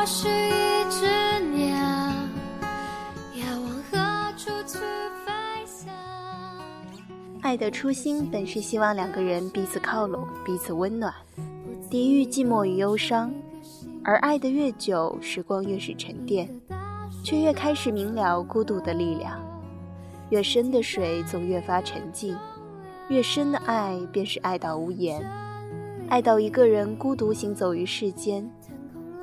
我是一只鸟，要往何处去飞翔？爱的初心本是希望两个人彼此靠拢，彼此温暖，抵御寂寞与忧伤。而爱的越久，时光越是沉淀，却越开始明了孤独的力量。越深的水总越发沉静，越深的爱便是爱到无言，爱到一个人孤独行走于世间。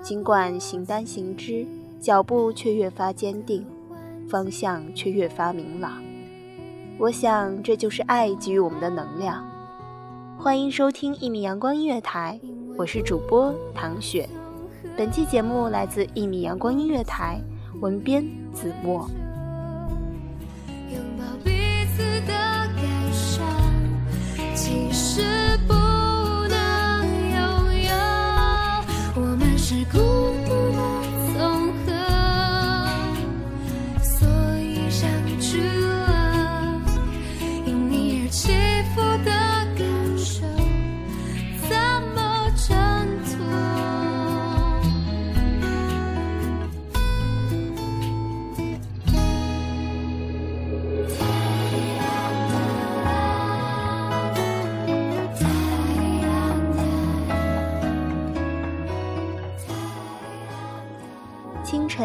尽管形单行只，脚步却越发坚定，方向却越发明朗。我想，这就是爱给予我们的能量。欢迎收听一米阳光音乐台，我是主播唐雪。本期节目来自一米阳光音乐台，文编子墨。拥抱彼此的感伤，其实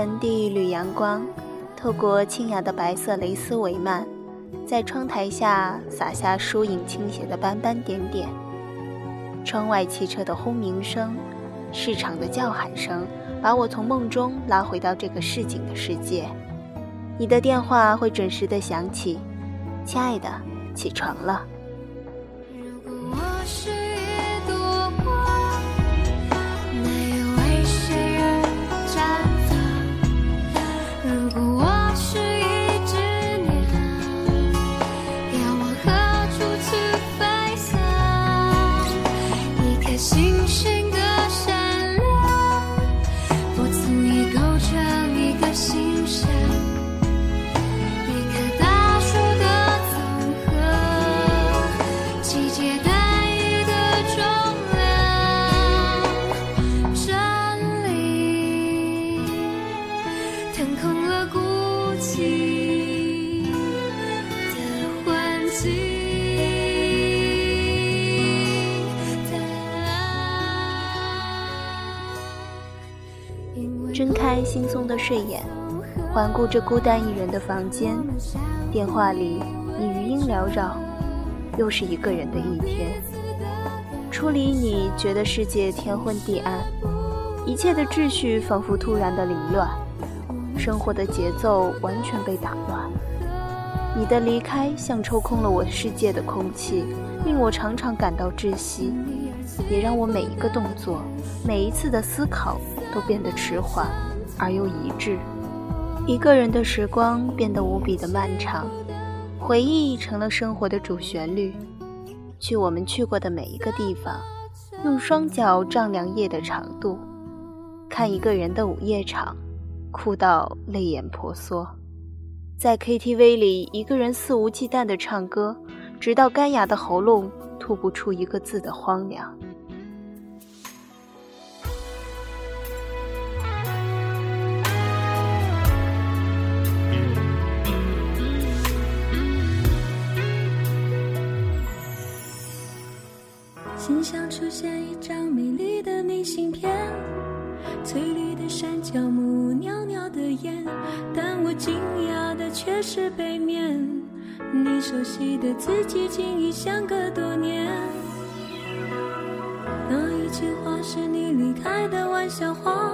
晨第一缕阳光，透过清雅的白色蕾丝帷幔，在窗台下洒下疏影倾斜的斑斑点点。窗外汽车的轰鸣声，市场的叫喊声，把我从梦中拉回到这个市井的世界。你的电话会准时的响起，亲爱的，起床了。如果我是睁开惺忪的睡眼，环顾这孤单一人的房间，电话里你余音缭绕，又是一个人的一天。初离你，觉得世界天昏地暗，一切的秩序仿佛突然的凌乱，生活的节奏完全被打乱。你的离开像抽空了我世界的空气，令我常常感到窒息。也让我每一个动作、每一次的思考都变得迟缓而又一致。一个人的时光变得无比的漫长，回忆成了生活的主旋律。去我们去过的每一个地方，用双脚丈量夜的长度，看一个人的午夜场，哭到泪眼婆娑。在 KTV 里，一个人肆无忌惮地唱歌，直到干哑的喉咙吐不出一个字的荒凉。心上出现一张美丽的明信片，翠绿的山脚木，袅袅的烟，但我惊讶的却是背面，熟悉的自己竟已相隔多年。那一句话是你离开的玩笑话，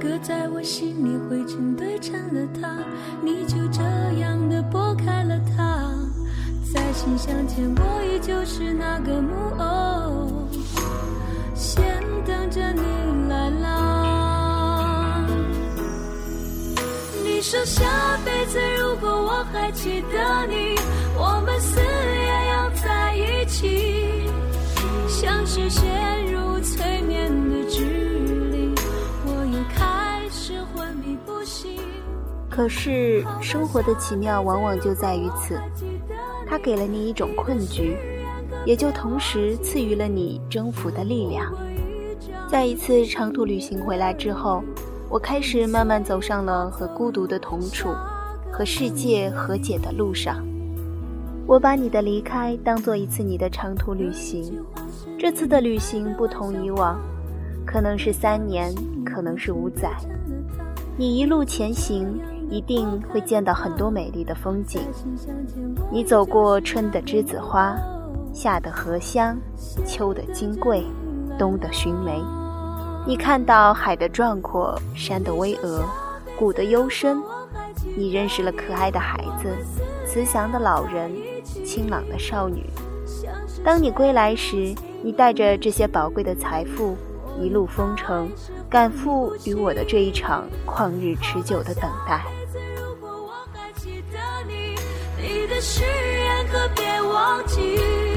搁在我心里灰尘堆成了塔，你就这样的拨开了它。在信箱前，我依旧是那个木偶，先等着你来啦。你说下辈子如如果我还记得你，我们死也要在一起。像是陷入催眠的指令，我又开始昏迷不醒。可是生活的奇妙往往就在于此，它给了你一种困局，也就同时赐予了你征服的力量。在一次长途旅行回来之后，我开始慢慢走上了和孤独的同处、和世界和解的路上。我把你的离开当做一次你的长途旅行，这次的旅行不同以往，可能是三年，可能是五载。你一路前行，一定会见到很多美丽的风景。你走过春的栀子花，夏的荷香，秋的金桂，冬的寻梅。你看到海的壮阔，山的巍峨，谷的幽深。你认识了可爱的孩子，慈祥的老人，清朗的少女。当你归来时，你带着这些宝贵的财富，一路风尘，赶赴与我的这一场旷日持久的等待。你的誓言可别忘记。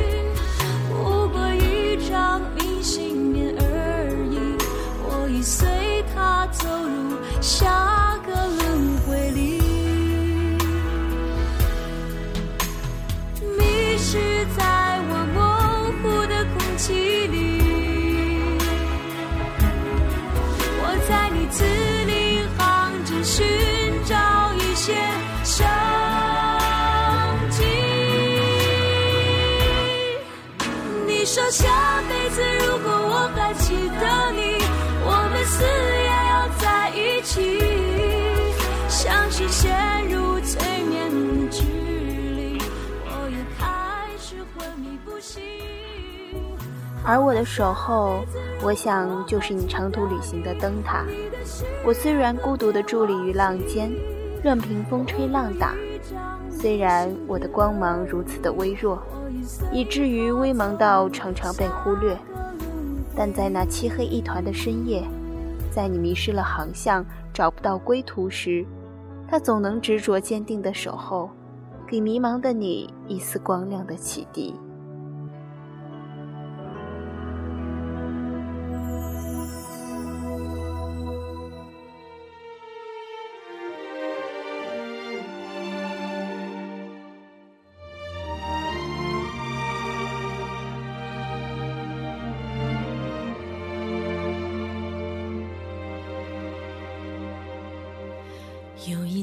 说下辈子如果我还记得你，我们死也要在一起，像是陷入催眠的指令，我又开始昏迷不醒。而我的守候，我想就是你长途旅行的灯塔。我虽然孤独的伫立于浪尖，任凭风吹浪打；虽然我的光芒如此的微弱，以至于微茫到常常被忽略，但在那漆黑一团的深夜，在你迷失了航向、找不到归途时，它总能执着坚定的守候，给迷茫的你一丝光亮的启迪。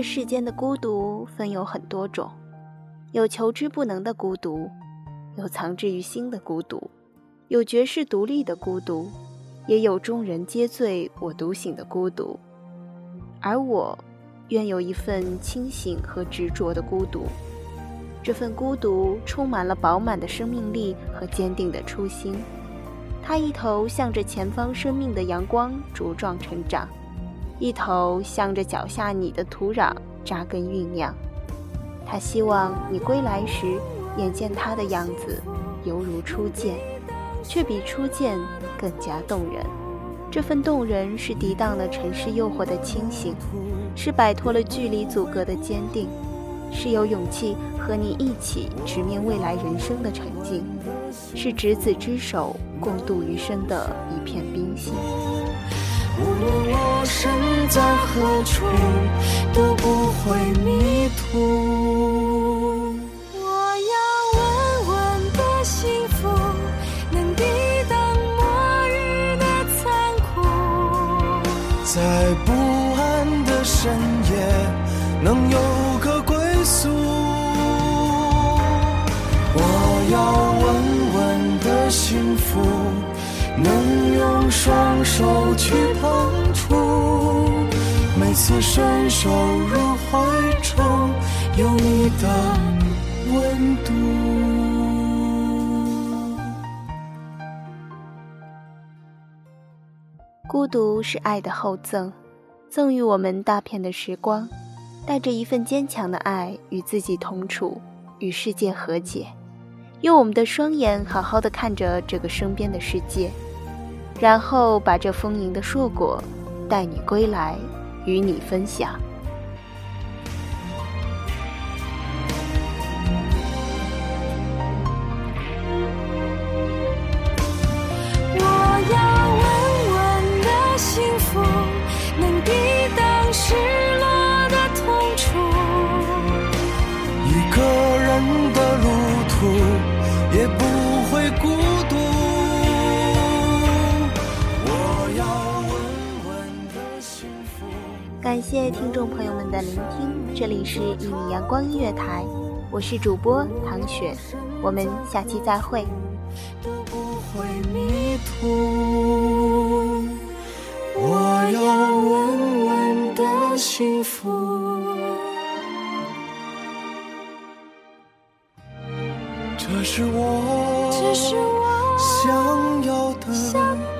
这世间的孤独分有很多种，有求之不能的孤独，有藏之于心的孤独，有绝世独立的孤独，也有众人皆醉我独醒的孤独。而我，愿有一份清醒和执着的孤独。这份孤独充满了饱满的生命力和坚定的初心，它一头向着前方生命的阳光茁壮成长，一头向着脚下你的土壤扎根酝酿。他希望你归来时，眼见他的样子，犹如初见，却比初见更加动人。这份动人是抵挡了尘世诱惑的清醒，是摆脱了距离阻隔的坚定。是有勇气和你一起直面未来人生的沉静，是执子之手共度余生的一片冰心。无论我身何处，都不会迷途。我要稳稳的幸福，能抵挡末日的残酷。在不安的深夜，能有个归宿。我要稳稳的幸福，能用双手去碰触。每次伸手入怀中，有你的温度。孤独是爱的厚赠，赠予我们大片的时光，带着一份坚强的爱，与自己同处，与世界和解。用我们的双眼好好的看着这个身边的世界，然后把这丰盈的硕果带你归来，与你分享。我要稳稳的幸福，能抵挡失落的痛楚。一个人的路途也不会孤独。感谢听众朋友们的聆听，这里是一米阳光音乐台，我是主播唐雪，我们下期再会。都不会迷途。我要稳稳的幸福。这是我，这是我想要的想要的。